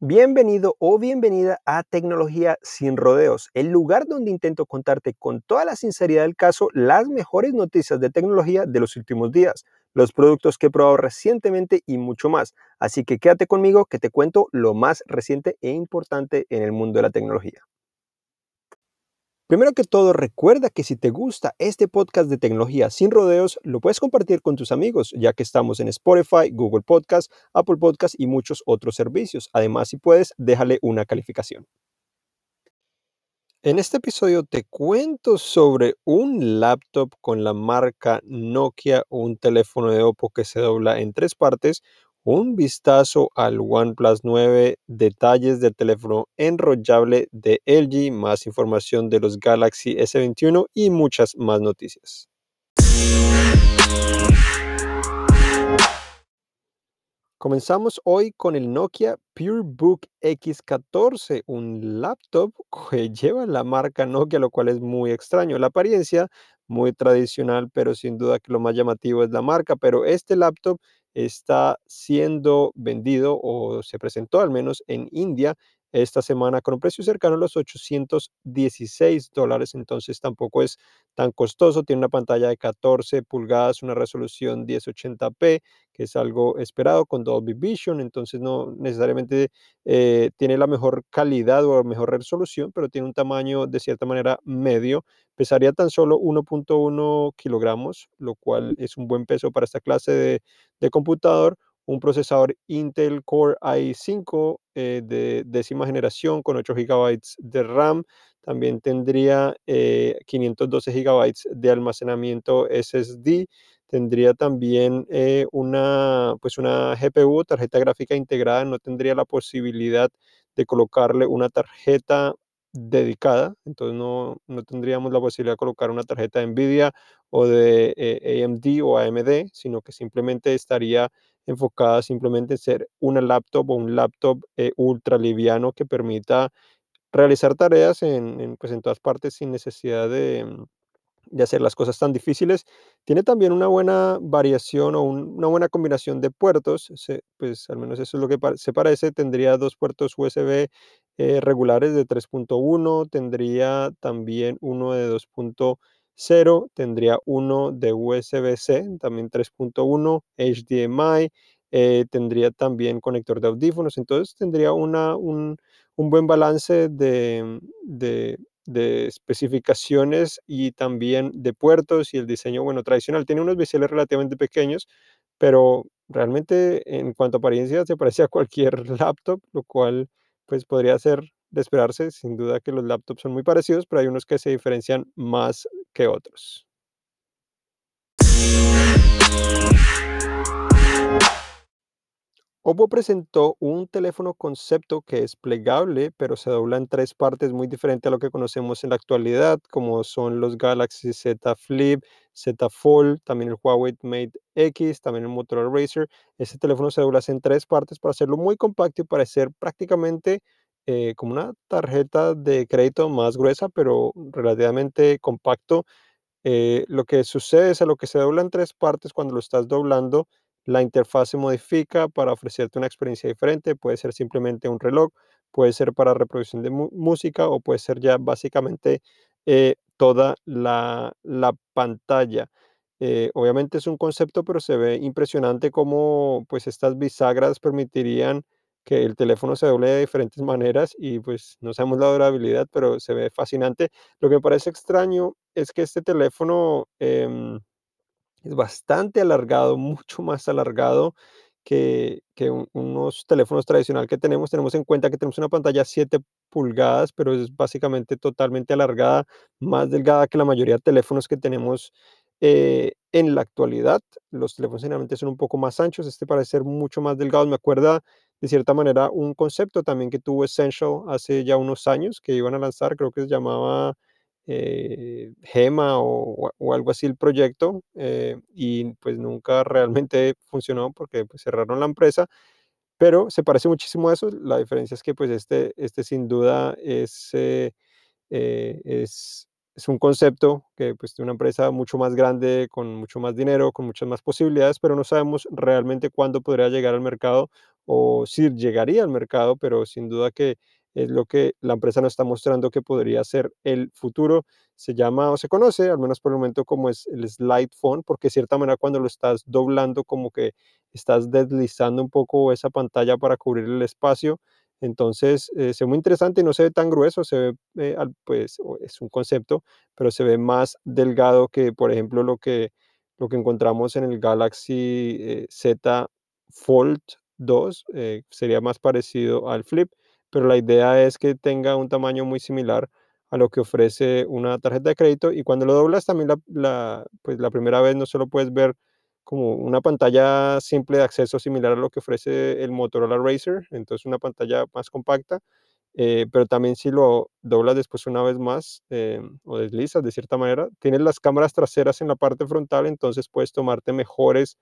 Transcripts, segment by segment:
Bienvenido o bienvenida a Tecnología sin rodeos, el lugar donde intento contarte con toda la sinceridad del caso las mejores noticias de tecnología de los últimos días, los productos que he probado recientemente y mucho más. Así que quédate conmigo que te cuento lo más reciente e importante en el mundo de la tecnología. Primero que todo, recuerda que si te gusta este podcast de tecnología sin rodeos, lo puedes compartir con tus amigos, ya que estamos en Spotify, Google Podcast, Apple Podcast y muchos otros servicios. Además, si puedes, déjale una calificación. En este episodio te cuento sobre un laptop con la marca Nokia, un teléfono de Oppo que se dobla en tres partes, un vistazo al OnePlus 9, detalles del teléfono enrollable de LG, más información de los Galaxy S21 y muchas más noticias. Comenzamos hoy con el Nokia PureBook X14, un laptop que lleva la marca Nokia, lo cual es muy extraño. La apariencia muy tradicional, pero sin duda que lo más llamativo es la marca. Pero este laptop está siendo vendido o se presentó al menos en India esta semana con un precio cercano a los 816 dólares, entonces tampoco es tan costoso, tiene una pantalla de 14 pulgadas, una resolución 1080p, que es algo esperado con Dolby Vision, entonces no necesariamente eh, tiene la mejor calidad o mejor resolución, pero tiene un tamaño de cierta manera medio, pesaría tan solo 1.1 kilogramos, lo cual es un buen peso para esta clase de computador un procesador Intel Core i5 eh, de décima generación con 8 GB de RAM. También tendría 512 eh, GB de almacenamiento SSD. Tendría también eh, una, pues una GPU, tarjeta gráfica integrada. No tendría la posibilidad de colocarle una tarjeta dedicada, entonces no, no, tendríamos la posibilidad de colocar una tarjeta de NVIDIA o de AMD o AMD, sino que simplemente estaría enfocada simplemente en ser una laptop o un laptop eh, ultra liviano que permita realizar tareas en, pues en todas partes sin necesidad de, mm, de, hacer las cosas tan difíciles. Tiene también una buena variación o una buena combinación de puertos, pues al menos eso es lo que se parece. Tendría dos puertos USB eh, regulares de 3.1, tendría también uno de 2.0 0, tendría uno de USB-C, también 3.1, HDMI, eh, tendría también conector de audífonos, entonces tendría una, un, buen balance de, de, especificaciones y también de puertos y el diseño, bueno, tradicional. Tiene unos biseles relativamente pequeños, pero realmente en cuanto a apariencia se parece a cualquier laptop, lo cual pues podría ser de esperarse. Sin duda que los laptops son muy parecidos, pero hay unos que se diferencian más que otros. Oppo presentó un teléfono concepto que es plegable, pero se dobla en tres partes muy diferente a lo que conocemos en la actualidad, como son los Galaxy Z Flip, Z Fold, también el Huawei Mate X, también el Motorola Racer. Este teléfono se dobla en tres partes para hacerlo muy compacto y parecer prácticamente eh, como una tarjeta de crédito más gruesa, pero relativamente compacto. Eh, lo que sucede es a lo que se dobla en tres partes cuando lo estás doblando, la interfaz se modifica para ofrecerte una experiencia diferente. Puede ser simplemente un reloj, puede ser para reproducción de música o puede ser ya básicamente eh, toda la, pantalla. obviamente es un concepto, pero se ve impresionante cómo pues estas bisagras permitirían que el teléfono se doble de diferentes maneras y pues no sabemos la durabilidad, pero se ve fascinante. Lo que me parece extraño es que este teléfono em, es bastante alargado, mucho más alargado que, unos teléfonos tradicionales que tenemos. Tenemos en cuenta que tenemos una pantalla 7 pulgadas, pero es básicamente totalmente alargada, más delgada que la mayoría de teléfonos que tenemos eh, en la actualidad. Los teléfonos generalmente son un poco más anchos, este parece ser mucho más delgado. Me acuerda de cierta manera un concepto también que tuvo Essential hace ya unos años que iban a lanzar, creo que se llamaba eh, Gema o, algo así el proyecto eh, y pues nunca realmente funcionó porque pues, cerraron la empresa, pero se parece muchísimo a eso. La diferencia es que pues este, este sin duda es, eh, es es un concepto que pues de una empresa mucho más grande, con mucho más dinero, con muchas más posibilidades, pero no sabemos realmente cuándo podría llegar al mercado o si llegaría al mercado, pero sin duda que es lo que la empresa nos está mostrando que podría ser el futuro. Se llama o se conoce, al menos por el momento, como es el slide phone, porque de cierta manera cuando lo estás doblando, como que estás deslizando un poco esa pantalla para cubrir el espacio. Entonces, eh, se ve muy interesante y no se ve tan grueso, se ve, eh, pues, es un concepto, pero se ve más delgado que, por ejemplo, lo que, lo que encontramos en el Galaxy eh, Z Fold 2, sería más parecido al Flip pero la idea es que tenga un tamaño muy similar a lo que ofrece una tarjeta de crédito y cuando lo doblas también la, pues la primera vez no solo puedes ver como una pantalla simple de acceso similar a lo que ofrece el Motorola Racer, entonces una pantalla más compacta, eh, pero también si lo doblas después una vez más eh, o deslizas de cierta manera, tienes las cámaras traseras en la parte frontal, entonces puedes tomarte mejores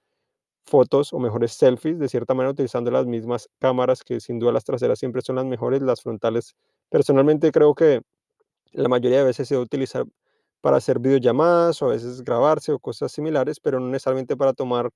fotos o mejores selfies, de cierta manera utilizando las mismas cámaras, que sin duda las traseras siempre son las mejores, las frontales. Personalmente creo que la mayoría de veces se a utilizar para hacer videollamadas o a veces grabarse o cosas similares, pero no necesariamente para tomar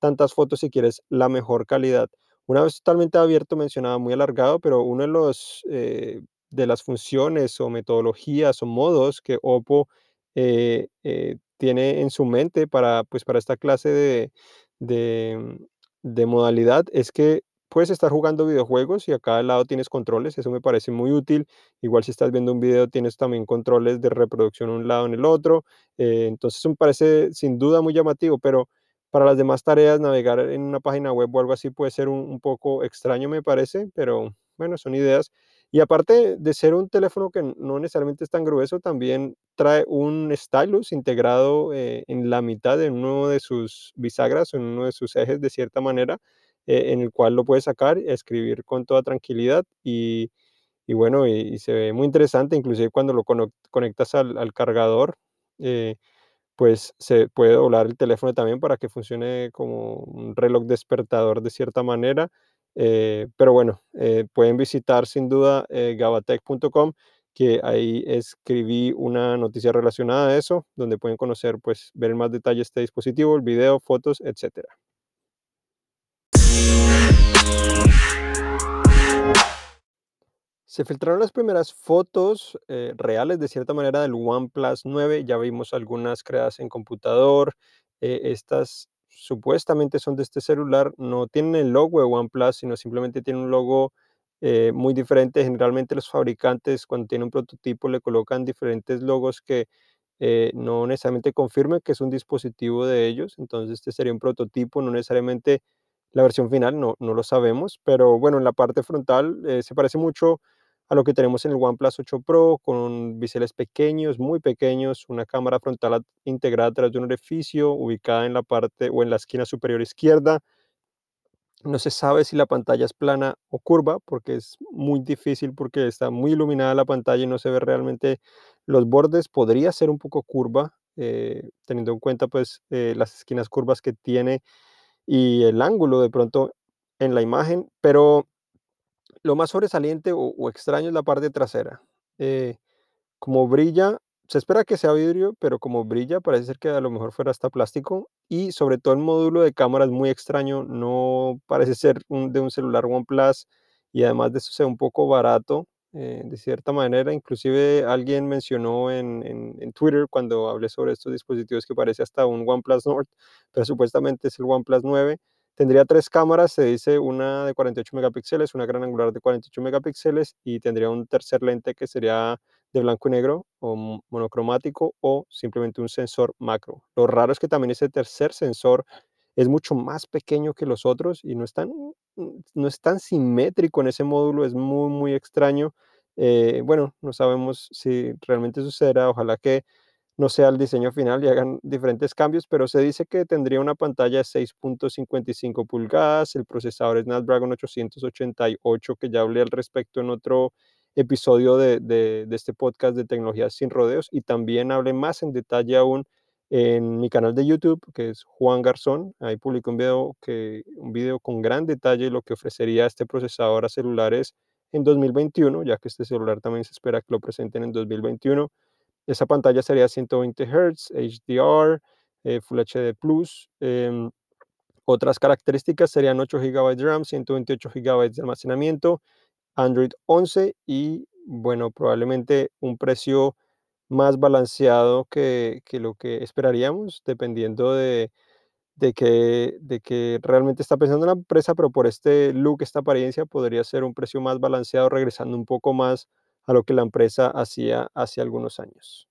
tantas fotos si quieres la mejor calidad. Una vez totalmente abierto mencionaba muy alargado, pero uno de los eh, de las funciones o metodologías o modos que Oppo eh, eh, tiene en su mente para, pues, para esta clase de, de, de modalidad es que puedes estar jugando videojuegos y a cada lado tienes controles, eso me parece muy útil. Igual si estás viendo un video tienes también controles de reproducción un lado en el otro, eh, entonces me parece sin duda muy llamativo, pero para las demás tareas navegar en una página web o algo así puede ser un, un poco extraño me parece, pero bueno, son ideas. Y aparte de ser un teléfono que no necesariamente es tan grueso, también trae un stylus integrado eh, en la mitad de uno de sus bisagras, en uno de sus ejes de cierta manera, eh, en el cual lo puedes sacar y escribir con toda tranquilidad y, y bueno, y, se ve muy interesante, inclusive cuando lo conectas al, cargador. Eh, pues se puede doblar el teléfono también para que funcione como un reloj despertador de cierta manera. Eh, pero bueno, pueden visitar sin duda gabatech.com, que ahí escribí una noticia relacionada a eso, donde pueden conocer, pues, ver más detalle este dispositivo, el video, fotos, etcétera. Se filtraron las primeras fotos eh, reales, de cierta manera, del OnePlus 9. Ya vimos algunas creadas en computador. Eh, estas supuestamente son de este celular. No tienen el logo de OnePlus, sino simplemente tienen un logo eh, muy diferente. Generalmente los fabricantes, cuando tienen un prototipo, le colocan diferentes logos que no necesariamente confirmen que es un dispositivo de ellos. Entonces, este sería un prototipo, no necesariamente la versión final, no, no lo sabemos. Pero bueno, en la parte frontal se parece mucho a lo que tenemos en el OnePlus 8 Pro, con biseles pequeños, muy pequeños, una cámara frontal integrada a través de un orificio ubicada en la parte o en la esquina superior izquierda. No se sabe si la pantalla es plana o curva, porque es muy difícil, porque está muy iluminada la pantalla y no se ve realmente los bordes. Podría ser un poco curva, eh, teniendo en cuenta pues eh, las esquinas curvas que tiene y el ángulo de pronto en la imagen, pero lo más sobresaliente o, extraño es la parte trasera. Eh, como brilla, se espera que sea vidrio, pero como brilla, parece ser que a lo mejor fuera hasta plástico. Y sobre todo el módulo de cámara es muy extraño, no parece ser de un celular OnePlus y además de eso sea un poco barato, eh, de cierta manera. Inclusive alguien mencionó en, en, Twitter cuando hablé sobre estos dispositivos que parece hasta un OnePlus Nord, pero supuestamente es el OnePlus 9. Tendría tres cámaras, se dice una de 48 megapíxeles, una gran angular de 48 megapíxeles y tendría un tercer lente que sería de blanco y negro o monocromático o simplemente un sensor macro. Lo raro es que también ese tercer sensor es mucho más pequeño que los otros y no es tan, no es tan simétrico en ese módulo, es muy, muy extraño. Eh, bueno, no sabemos si realmente sucederá, ojalá que no sea el diseño final y hagan diferentes cambios, pero se dice que tendría una pantalla de 6.55 pulgadas, el procesador Snapdragon 888, que ya hablé al respecto en otro episodio de, este podcast de tecnologías sin rodeos, y también hablé más en detalle aún en mi canal de YouTube, que es Juan Garzón. Ahí publico un video, que, un video con gran detalle lo que ofrecería este procesador a celulares en 2021, ya que este celular también se espera que lo presenten en 2021 esa pantalla sería 120 Hz, HDR, Full HD Plus. Em, otras características serían 8 GB de RAM, 128 GB de almacenamiento, Android 11 y, bueno, probablemente un precio más balanceado que, que lo que esperaríamos, dependiendo de, de, que, de que realmente está pensando la empresa, pero por este look, esta apariencia, podría ser un precio más balanceado, regresando un poco más a lo que la empresa hacía hace algunos años.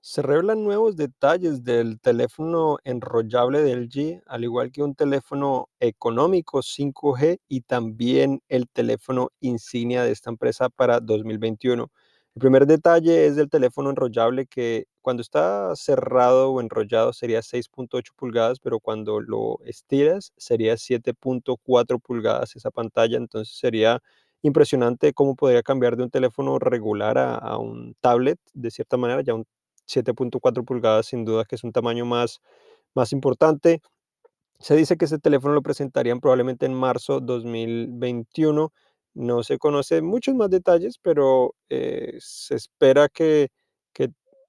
Se revelan nuevos detalles del teléfono enrollable de LG, al igual que un teléfono económico 5G y también el teléfono insignia de esta empresa para 2021. El primer detalle es del teléfono enrollable que cuando está cerrado o enrollado sería 6.8 pulgadas, pero cuando lo estiras sería 7.4 pulgadas esa pantalla, entonces sería impresionante cómo podría cambiar de un teléfono regular a, a un tablet, de cierta manera, ya un 7.4 pulgadas sin duda que es un tamaño más, más importante. Se dice que ese teléfono lo presentarían probablemente en marzo 2021. No se conocen muchos más detalles, pero eh, se espera que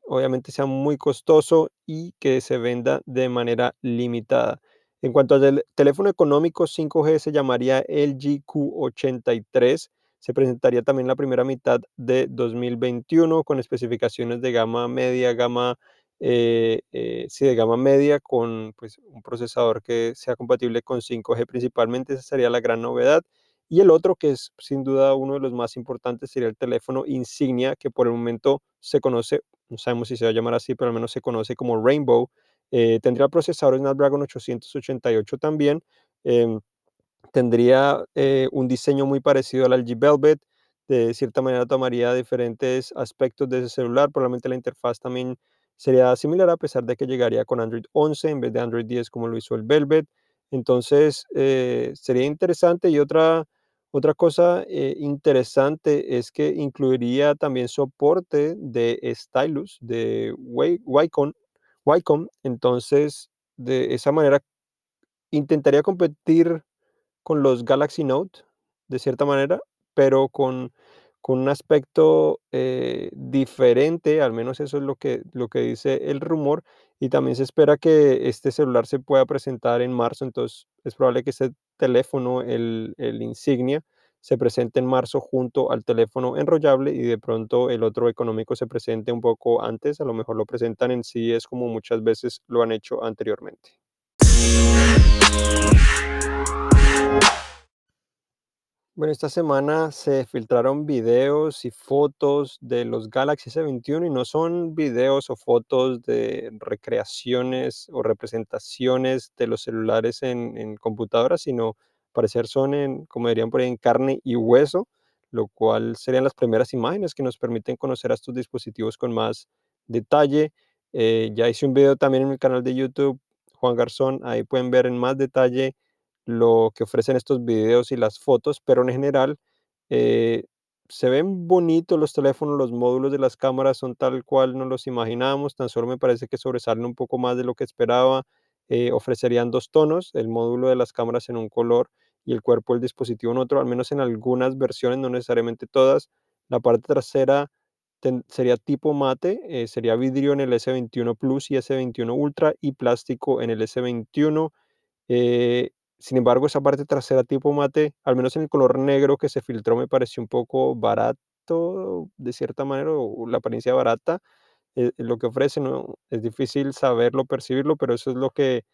obviamente sea muy costoso y que se venda de manera limitada. En cuanto al teléfono económico 5G, se llamaría LG Q83 se presentaría también la primera mitad de 2021 con especificaciones de gama media, gama, eh, eh, sí, de gama media con pues, un procesador que sea compatible con 5G principalmente, esa sería la gran novedad. Y el otro, que es sin duda uno de los más importantes, sería el teléfono insignia, que por el momento se conoce, no sabemos si se va a llamar así, pero al menos se conoce como Rainbow. Eh, tendría procesador Snapdragon 888 también. Em, tendría eh, un diseño muy parecido al LG Velvet. De cierta manera tomaría diferentes aspectos de ese celular. Probablemente la interfaz también sería similar a pesar de que llegaría con Android 11 en vez de Android 10 como lo hizo el Velvet. Entonces eh, sería interesante y otra, otra cosa eh, interesante es que incluiría también soporte de Stylus, de Wacom. Wacom. Entonces de esa manera intentaría competir con los Galaxy Note, de cierta manera, pero con, con un aspecto eh, diferente, al menos eso es lo que, lo que dice el rumor, y también se espera que este celular se pueda presentar en marzo, entonces es probable que este teléfono, el, el insignia, se presente en marzo junto al teléfono enrollable y de pronto el otro económico se presente un poco antes, a lo mejor lo presentan en sí, es como muchas veces lo han hecho anteriormente. Bueno, esta semana se filtraron videos y fotos de los Galaxy S21 y no son videos o fotos de recreaciones o representaciones de los celulares en, computadoras, sino parecer son como dirían por ahí, en carne y hueso, lo cual serían las primeras imágenes que nos permiten conocer a estos dispositivos con más detalle. Eh, ya hice un video también en el canal de YouTube, Juan Garzón, ahí pueden ver en más detalle lo que ofrecen estos videos y las fotos, pero en general eh, se ven bonitos los teléfonos, los módulos de las cámaras son tal cual nos los imaginábamos, tan solo me parece que sobresalen un poco más de lo que esperaba. Eh, ofrecerían dos tonos, el módulo de las cámaras en un color y el cuerpo del dispositivo en otro, al menos en algunas versiones, no necesariamente todas. La parte trasera sería tipo mate, eh, sería vidrio en el S21 Plus y S21 Ultra y plástico en el S21. Sin embargo, esa parte trasera tipo mate, al menos en el color negro que se filtró, me pareció un poco barato, de cierta manera, o la apariencia barata. Eh, lo que ofrece. Es difícil saberlo, percibirlo, pero eso es lo que,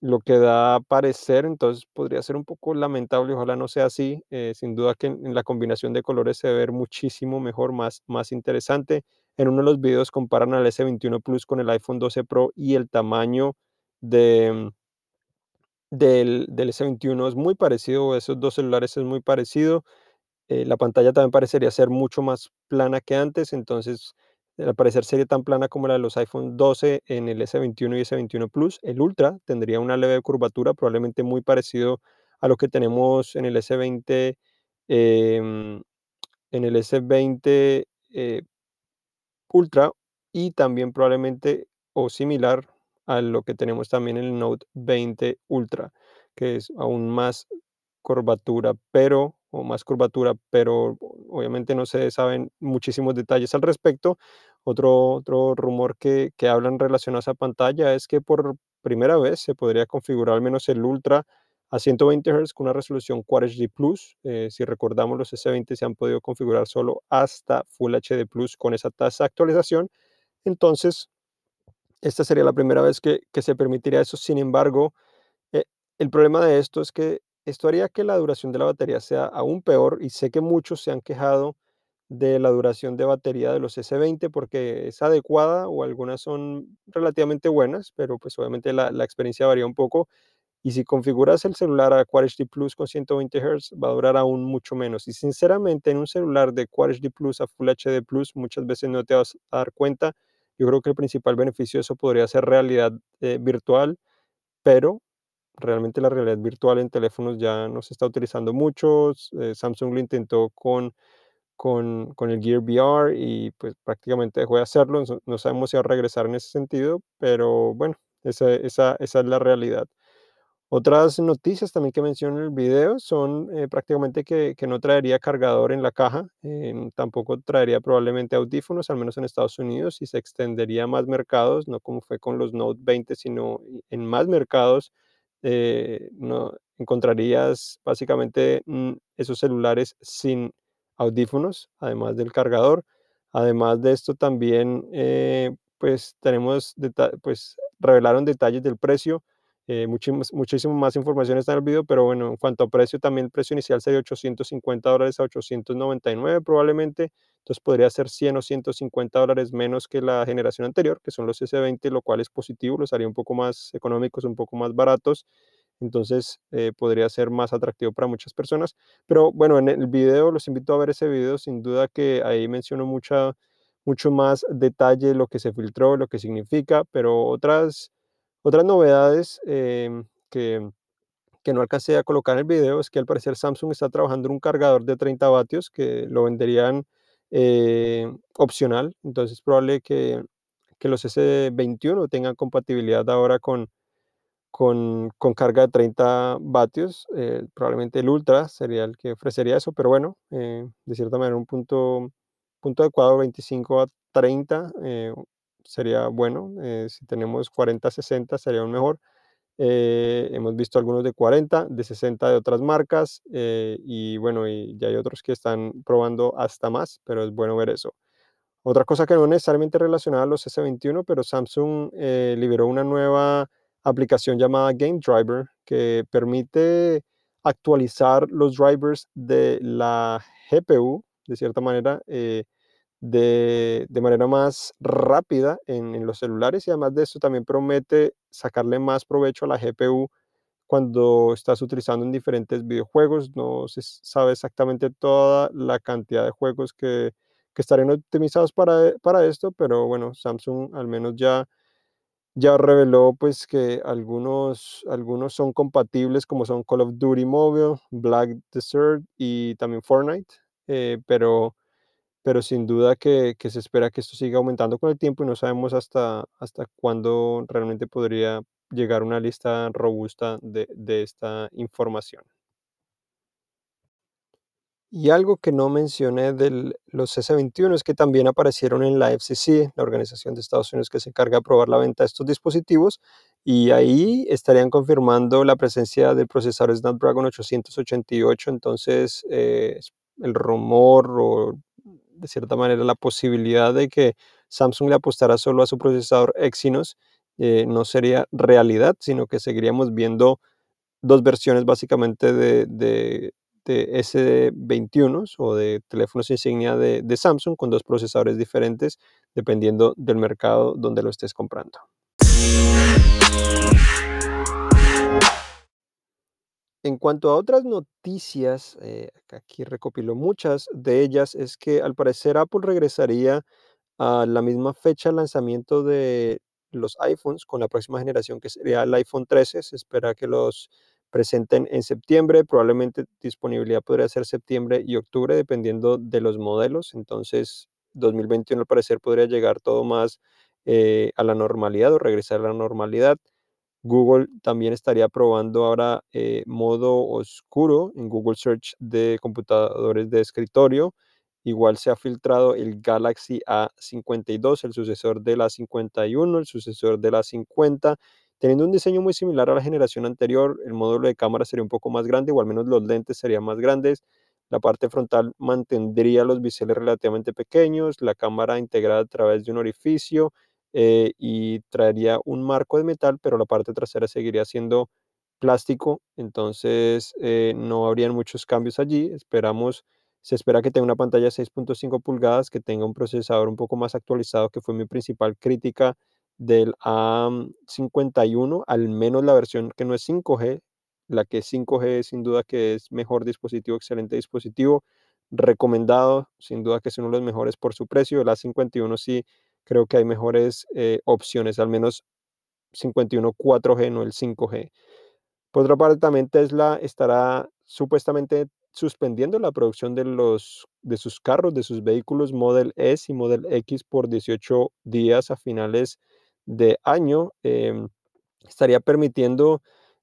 lo que da a parecer, entonces podría ser un poco lamentable, ojalá no sea así. Eh, sin duda que en, la combinación de colores se ve muchísimo mejor, más, más interesante. En uno de los videos comparan al S21 Plus con el iPhone 12 Pro y el tamaño de, del, del S21 es muy parecido, esos dos celulares es muy parecido. Eh, la pantalla también parecería ser mucho más plana que antes, entonces al parecer sería tan plana como la de los iPhone 12 en el S21 y S21 Plus. El Ultra tendría una leve curvatura, probablemente muy parecido a lo que tenemos en el S20, em, en el S20 eh, Ultra y también probablemente o similar a lo que tenemos también el Note 20 Ultra, que es aún más curvatura, pero o más curvatura, pero obviamente no se saben muchísimos detalles al respecto. Otro, otro rumor que, que hablan relacionado a esa pantalla es que por primera vez se podría configurar al menos el Ultra a 120 Hz con una resolución Quad HD Plus. Eh, si recordamos, los S20 se han podido configurar solo hasta Full HD Plus con esa tasa de actualización. Entonces, esta sería la primera vez que, se permitiría eso. Sin embargo, eh, el problema de esto es que esto haría que la duración de la batería sea aún peor y sé que muchos se han quejado de la duración de batería de los S20 porque es adecuada o algunas son relativamente buenas, pero pues obviamente la, la experiencia varía un poco y si configuras el celular a Quad HD Plus con 120 Hz, va a durar aún mucho menos. Y sinceramente, en un celular de Quad HD Plus a Full HD Plus, muchas veces no te vas a dar cuenta. Yo creo que el principal beneficio de eso podría ser realidad eh, virtual, pero realmente la realidad virtual en teléfonos ya no se está utilizando mucho. Eh, Samsung lo intentó con, con, el Gear VR y pues prácticamente dejó de hacerlo. No, no sabemos si va a regresar en ese sentido, pero bueno, esa, esa, esa es la realidad. Otras noticias también que menciono en el video son eh, prácticamente que, que, no traería cargador en la caja, eh, tampoco traería probablemente audífonos, al menos en Estados Unidos, y se extendería a más mercados, no como fue con los Note 20, sino en más mercados. Eh, no, encontrarías básicamente mm, esos celulares sin audífonos, además del cargador. Además de esto también, eh, pues tenemos, pues revelaron detalles del precio eh, muchísimo más información está en el video, pero bueno, en cuanto a precio, también el precio inicial sería 850 dólares a 899 probablemente, entonces podría ser 100 o 150 dólares menos que la generación anterior, que son los S20, lo cual es positivo, los haría un poco más económicos, un poco más baratos, entonces eh, podría ser más atractivo para muchas personas. Pero bueno, en el video, los invito a ver ese video, sin duda que ahí menciono mucha, mucho más detalle lo que se filtró, lo que significa, pero otras otras novedades em, que, que, no alcancé a colocar en el video es que al parecer Samsung está trabajando en un cargador de 30 vatios que lo venderían eh, opcional. Entonces es probable que, que, los S21 tengan compatibilidad ahora con, con, con carga de 30 vatios. Eh, probablemente el Ultra sería el que ofrecería eso, pero bueno, eh, de cierta manera un punto, punto adecuado 25 a 30 sería bueno. Eh, si tenemos 40, 60 sería aún mejor. Eh, hemos visto algunos de 40, de 60 de otras marcas eh, y bueno, y ya hay otros que están probando hasta más, pero es bueno ver eso. Otra cosa que no necesariamente relacionada a los S21, pero Samsung liberó una nueva aplicación llamada Game Driver que permite actualizar los drivers de la GPU, de cierta manera, de, manera más rápida en, los celulares y además de eso también promete sacarle más provecho a la GPU cuando estás utilizando en diferentes videojuegos. No se sabe exactamente toda la cantidad de juegos que, que estarían optimizados para, para esto, pero bueno, Samsung al menos ya ya reveló pues que algunos, algunos son compatibles como son Call of Duty Mobile, Black Desert y también Fortnite, eh, pero pero sin duda que, que, se espera que esto siga aumentando con el tiempo y no sabemos hasta, hasta cuándo realmente podría llegar una lista robusta de, de esta información. Y algo que no mencioné de los S21 es que también aparecieron en la FCC, la organización de Estados Unidos que se encarga de aprobar la venta de estos dispositivos, y ahí estarían confirmando la presencia del procesador Snapdragon 888. Entonces, eh, el rumor o de cierta manera la posibilidad de que Samsung le apostara solo a su procesador Exynos eh, no sería realidad, sino que seguiríamos viendo dos versiones básicamente de, de, de S21 o de teléfonos insignia de, de Samsung con dos procesadores diferentes dependiendo del mercado donde lo estés comprando. En cuanto a otras noticias, eh, aquí recopilo muchas de ellas, es que al parecer Apple regresaría a la misma fecha de lanzamiento de los iPhones con la próxima generación que sería el iPhone 13. Se espera que los presenten en septiembre, probablemente disponibilidad podría ser septiembre y octubre dependiendo de los modelos. Entonces 2021 al parecer podría llegar todo más eh, a la normalidad o regresar a la normalidad. Google también estaría probando ahora eh, modo oscuro en Google Search de computadores de escritorio. Igual se ha filtrado el Galaxy A52, el sucesor del A51, el sucesor del A50, teniendo un diseño muy similar a la generación anterior. El módulo de cámara sería un poco más grande, o al menos los lentes serían más grandes. La parte frontal mantendría los biseles relativamente pequeños, la cámara integrada a través de un orificio eh, y traería un marco de metal, pero la parte trasera seguiría siendo plástico, entonces eh, no habrían muchos cambios allí. Esperamos, se espera que tenga una pantalla de 6.5 pulgadas, que tenga un procesador un poco más actualizado, que fue mi principal crítica del A51, al menos la versión que no es 5G, la que es 5G sin duda que es mejor dispositivo, excelente dispositivo, recomendado, sin duda que es uno de los mejores por su precio. El A51 sí creo que hay mejores eh, opciones, al menos 51 4G, no el 5G. Por otra parte, también Tesla estará supuestamente suspendiendo la producción de, los, de sus carros, de sus vehículos Model S y Model X por 18 días a finales de año. Em, estaría permitiendo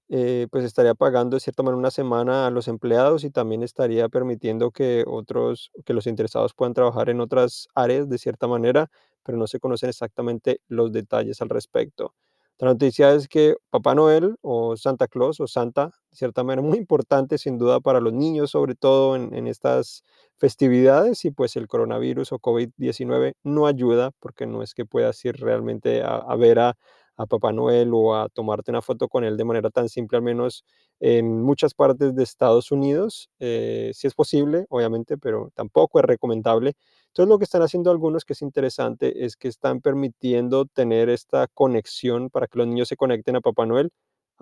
eh, pues estaría pagando de cierta manera una semana a los empleados y también estaría permitiendo que otros, que los interesados puedan trabajar en otras áreas de cierta manera, pero no se conocen exactamente los detalles al respecto. La noticia es que Papá Noel o Santa Claus o Santa, de cierta manera, muy importante sin duda para los niños, sobre todo en, estas festividades y pues el coronavirus o COVID-19 no ayuda porque no es que puedas ir realmente a, ver a a Papá Noel o a tomarte una foto con él de manera tan simple, al menos en muchas partes de Estados Unidos. Eh, si es posible, obviamente, pero tampoco es recomendable. Entonces lo que están haciendo algunos que es interesante es que están permitiendo tener esta conexión para que los niños se conecten a Papá Noel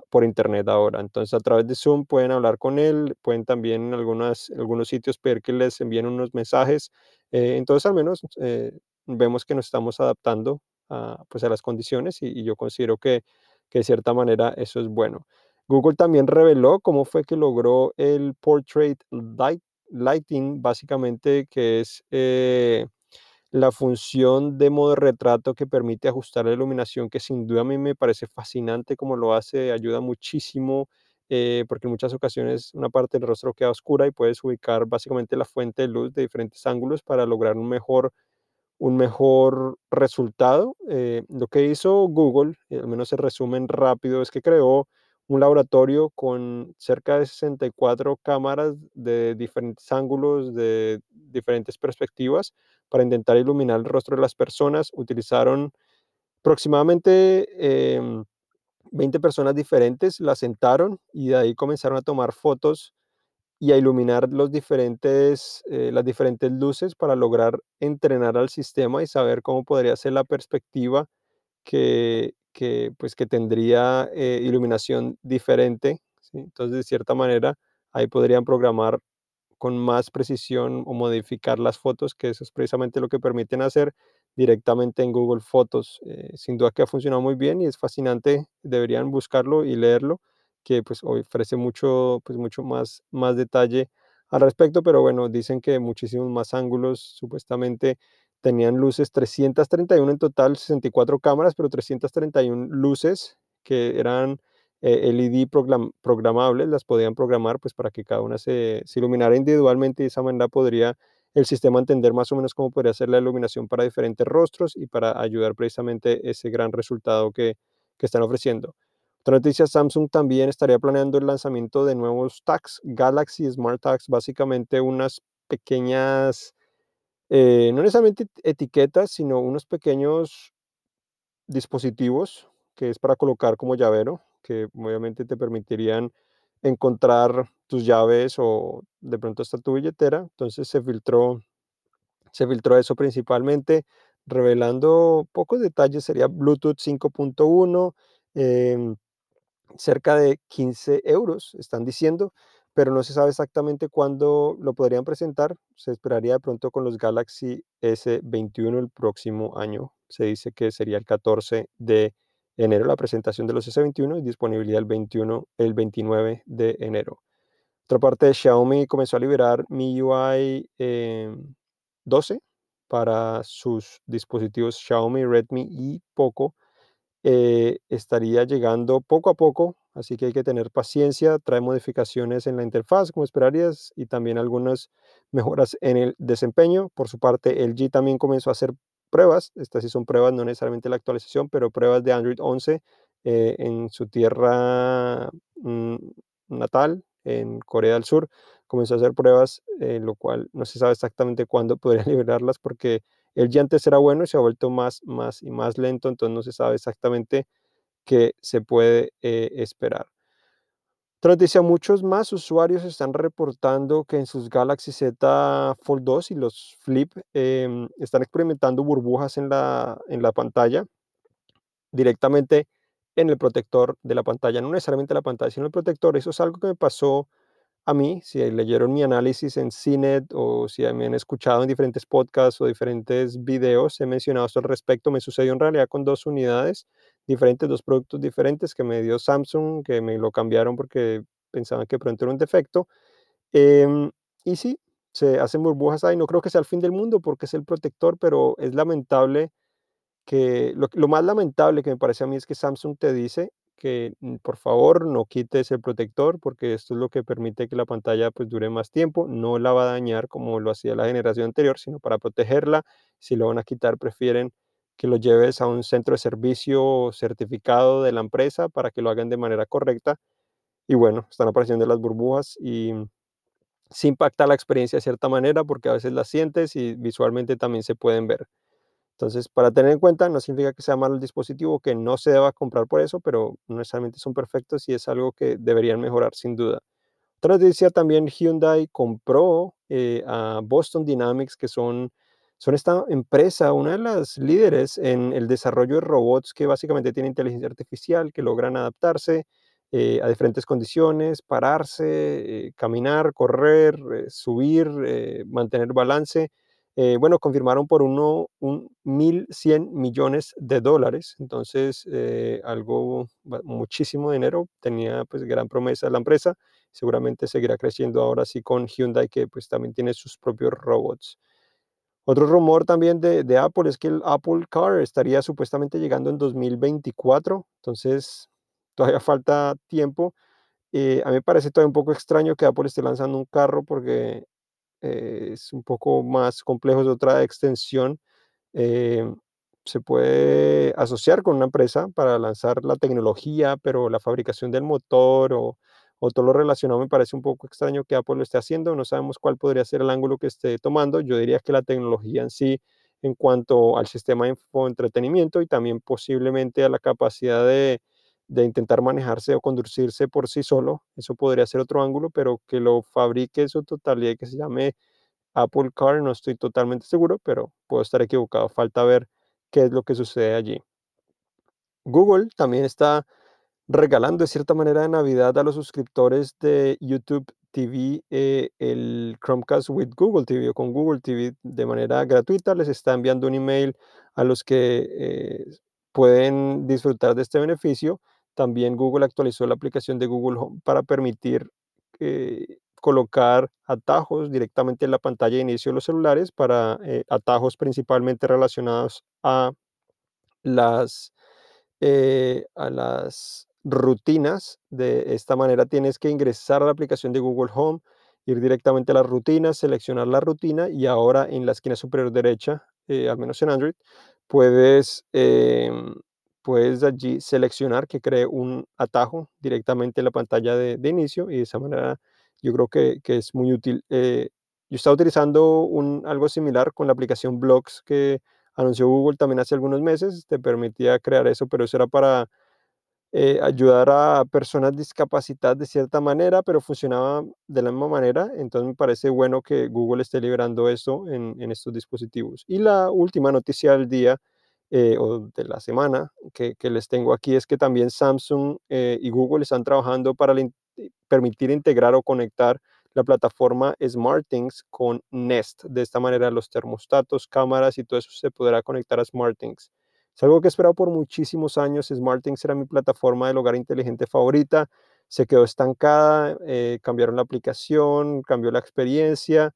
por internet ahora. Entonces a través de Zoom pueden hablar con él, pueden también en algunas, algunos sitios pedir que les envíen unos mensajes. Eh, entonces al menos eh, vemos que nos estamos adaptando a, pues a las condiciones y, yo considero que, que, de cierta manera eso es bueno. Google también reveló cómo fue que logró el Portrait Lighting, básicamente que es eh, la función de modo retrato que permite ajustar la iluminación, que sin duda a mí me parece fascinante como lo hace, ayuda muchísimo. Eh, porque en muchas ocasiones una parte del rostro queda oscura y puedes ubicar básicamente la fuente de luz de diferentes ángulos para lograr un mejor un mejor resultado. Eh, lo que hizo Google, al menos el resumen rápido, es que creó un laboratorio con cerca de 64 cámaras de diferentes ángulos, de diferentes perspectivas, para intentar iluminar el rostro de las personas. Utilizaron aproximadamente 20 em, personas diferentes, las sentaron y de ahí comenzaron a tomar fotos y a iluminar los diferentes, eh, las diferentes luces para lograr entrenar al sistema y saber cómo podría ser la perspectiva que, que, pues, que tendría eh, iluminación diferente. ¿sí? Entonces, de cierta manera, ahí podrían programar con más precisión o modificar las fotos, que eso es precisamente lo que permiten hacer directamente en Google Fotos. Eh, sin duda que ha funcionado muy bien y es fascinante, deberían buscarlo y leerlo que pues ofrece mucho, pues mucho más, más detalle al respecto, pero bueno, dicen que muchísimos más ángulos, supuestamente tenían luces 331 en total, 64 cámaras, pero 331 luces que eran eh, LED programables, las podían programar pues para que cada una se, se iluminara individualmente y de esa manera podría el sistema entender más o menos cómo podría ser la iluminación para diferentes rostros y para ayudar precisamente ese gran resultado que, que están ofreciendo. Otra noticia, Samsung también estaría planeando el lanzamiento de nuevos tags, Galaxy Smart Tags, básicamente unas pequeñas, eh, no necesariamente etiquetas, sino unos pequeños dispositivos que es para colocar como llavero, que obviamente te permitirían encontrar tus llaves o de pronto hasta tu billetera. Entonces se filtró, se filtró eso principalmente, revelando pocos detalles, sería Bluetooth 5.1, cerca de 15 euros, están diciendo, pero no se sabe exactamente cuándo lo podrían presentar. Se esperaría de pronto con los Galaxy S21 el próximo año. Se dice que sería el 14 de enero la presentación de los S21 y disponibilidad el 21, el 29 de enero. Otra parte, Xiaomi comenzó a liberar MIUI 12 em, para sus dispositivos Xiaomi, Redmi y Poco eh, estaría llegando poco a poco, así que hay que tener paciencia, trae modificaciones en la interfaz, como esperarías, y también algunas mejoras en el desempeño. Por su parte, LG también comenzó a hacer pruebas, estas sí son pruebas, no necesariamente la actualización, pero pruebas de Android 11 eh, en su tierra mm, natal, en Corea del Sur. Comenzó a hacer pruebas, eh, lo cual no se sabe exactamente cuándo podría liberarlas porque el ya antes era bueno y se ha vuelto más, más y más lento, entonces no se sabe exactamente qué se puede eh, esperar. Otra noticia, muchos más usuarios están reportando que en sus Galaxy Z Fold 2 y los Flip em, están experimentando burbujas en la, en la pantalla directamente en el protector de la pantalla, no necesariamente la pantalla, sino el protector. Eso es algo que me pasó a mí, si leyeron mi análisis en CNET o si me han escuchado en diferentes podcasts o diferentes videos, he mencionado esto al respecto. Me sucedió en realidad con dos unidades diferentes, dos productos diferentes que me dio Samsung, que me lo cambiaron porque pensaban que pronto era un defecto. Em, y sí, se hacen burbujas ahí. No creo que sea el fin del mundo porque es el protector, pero es lamentable que lo, lo más lamentable que me parece a mí es que Samsung te dice que mm, por favor no quites el protector porque esto es lo que permite que la pantalla pues dure más tiempo, no la va a dañar como lo hacía la generación anterior, sino para protegerla. Si lo van a quitar, prefieren que lo lleves a un centro de servicio certificado de la empresa para que lo hagan de manera correcta. Y bueno, están apareciendo las burbujas y se impacta la experiencia de cierta manera porque a veces las sientes y visualmente también se pueden ver. Entonces, para tener en cuenta, no significa que sea malo el dispositivo, que no se deba comprar por eso, pero no necesariamente son perfectos y es algo que deberían mejorar sin duda. Otra noticia también, Hyundai compró eh, a Boston Dynamics, que son, son esta empresa, una de las líderes en el desarrollo de robots que básicamente tienen inteligencia artificial, que logran adaptarse eh, a diferentes condiciones, pararse, eh, caminar, correr, subir, mantener balance. Eh, bueno, confirmaron por uno, un 1.100 millones de dólares, entonces eh, algo, muchísimo dinero, tenía pues gran promesa la empresa, seguramente seguirá creciendo ahora sí con Hyundai que pues también tiene sus propios robots. Otro rumor también de, de Apple es que el Apple Car estaría supuestamente llegando en 2024, entonces todavía falta tiempo. Eh, a mí me parece todavía un poco extraño que Apple esté lanzando un carro porque eh, es un poco más complejo, es otra extensión. Eh, se puede asociar con una empresa para lanzar la tecnología, pero la fabricación del motor o, o, todo lo relacionado me parece un poco extraño que Apple lo esté haciendo. No sabemos cuál podría ser el ángulo que esté tomando. Yo diría que la tecnología en sí, en cuanto al sistema de entretenimiento y también posiblemente a la capacidad de, de intentar manejarse o conducirse por sí solo, eso podría ser otro ángulo, pero que lo fabrique en su totalidad, que se llame Apple Car, no estoy totalmente seguro, pero puedo estar equivocado, falta ver qué es lo que sucede allí. Google también está regalando de cierta manera de Navidad a los suscriptores de YouTube TV eh, el Chromecast with Google TV o con Google TV de manera gratuita. Les está enviando un email a los que eh, pueden disfrutar de este beneficio también Google actualizó la aplicación de Google Home para permitir eh, colocar atajos directamente en la pantalla de inicio de los celulares para atajos principalmente relacionados a las, a las rutinas. De esta manera tienes que ingresar a la aplicación de Google Home, ir directamente a las rutinas, seleccionar la rutina y ahora en la esquina superior derecha, al menos en Android, puedes em, puedes allí seleccionar que cree un atajo directamente en la pantalla de, inicio y de esa manera yo creo que, es muy útil. Eh, yo estaba utilizando un, algo similar con la aplicación Blocks que anunció Google también hace algunos meses, te permitía crear eso, pero eso era para eh, ayudar a personas discapacitadas de cierta manera, pero funcionaba de la misma manera. Entonces me parece bueno que Google esté liberando eso en, estos dispositivos. Y la última noticia del día eh, o de la semana que, les tengo aquí es que también Samsung eh, y Google están trabajando para permitir integrar o conectar la plataforma SmartThings con Nest. De esta manera los termostatos, cámaras y todo eso se podrá conectar a SmartThings. Es algo que he esperado por muchísimos años. SmartThings era mi plataforma del hogar inteligente favorita. Se quedó estancada, eh, cambiaron la aplicación, cambió la experiencia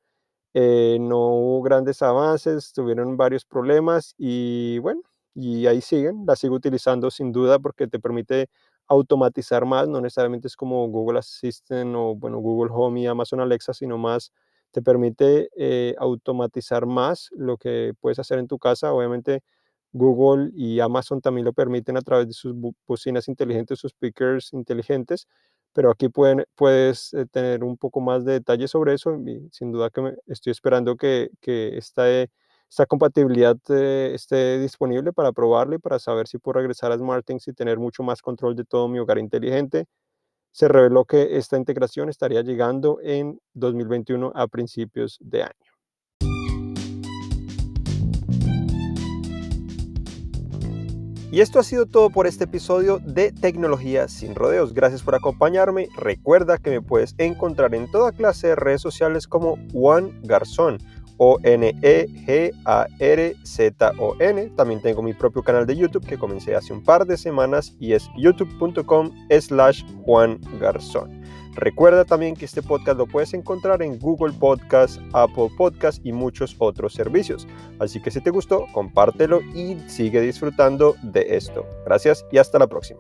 eh, no hubo grandes avances, tuvieron varios problemas y bueno, y ahí siguen, la sigo utilizando sin duda porque te permite automatizar más, no necesariamente es como Google Assistant o bueno, Google Home y Amazon Alexa, sino más te permite eh, automatizar más lo que puedes hacer en tu casa. Obviamente Google y Amazon también lo permiten a través de sus bocinas inteligentes, sus speakers inteligentes, pero aquí puedes eh, tener un poco más de detalle sobre eso sin duda que estoy esperando que, esta, esta compatibilidad eh, esté disponible para probarla y para saber si puedo regresar a SmartThings y tener mucho más control de todo mi hogar inteligente. Se reveló que esta integración estaría llegando en 2021 a principios de año. Y esto ha sido todo por este episodio de Tecnología sin Rodeos. Gracias por acompañarme. Recuerda que me puedes encontrar en toda clase de redes sociales como Juan Garzón. O-N-E-G-A-R-Z-O-N. También tengo mi propio canal de YouTube que comencé hace un par de semanas y es youtube.com slash Juan. Recuerda también que este podcast lo puedes encontrar en Google Podcast, Apple Podcast y muchos otros servicios. Así que si te gustó, compártelo y sigue disfrutando de esto. Gracias y hasta la próxima.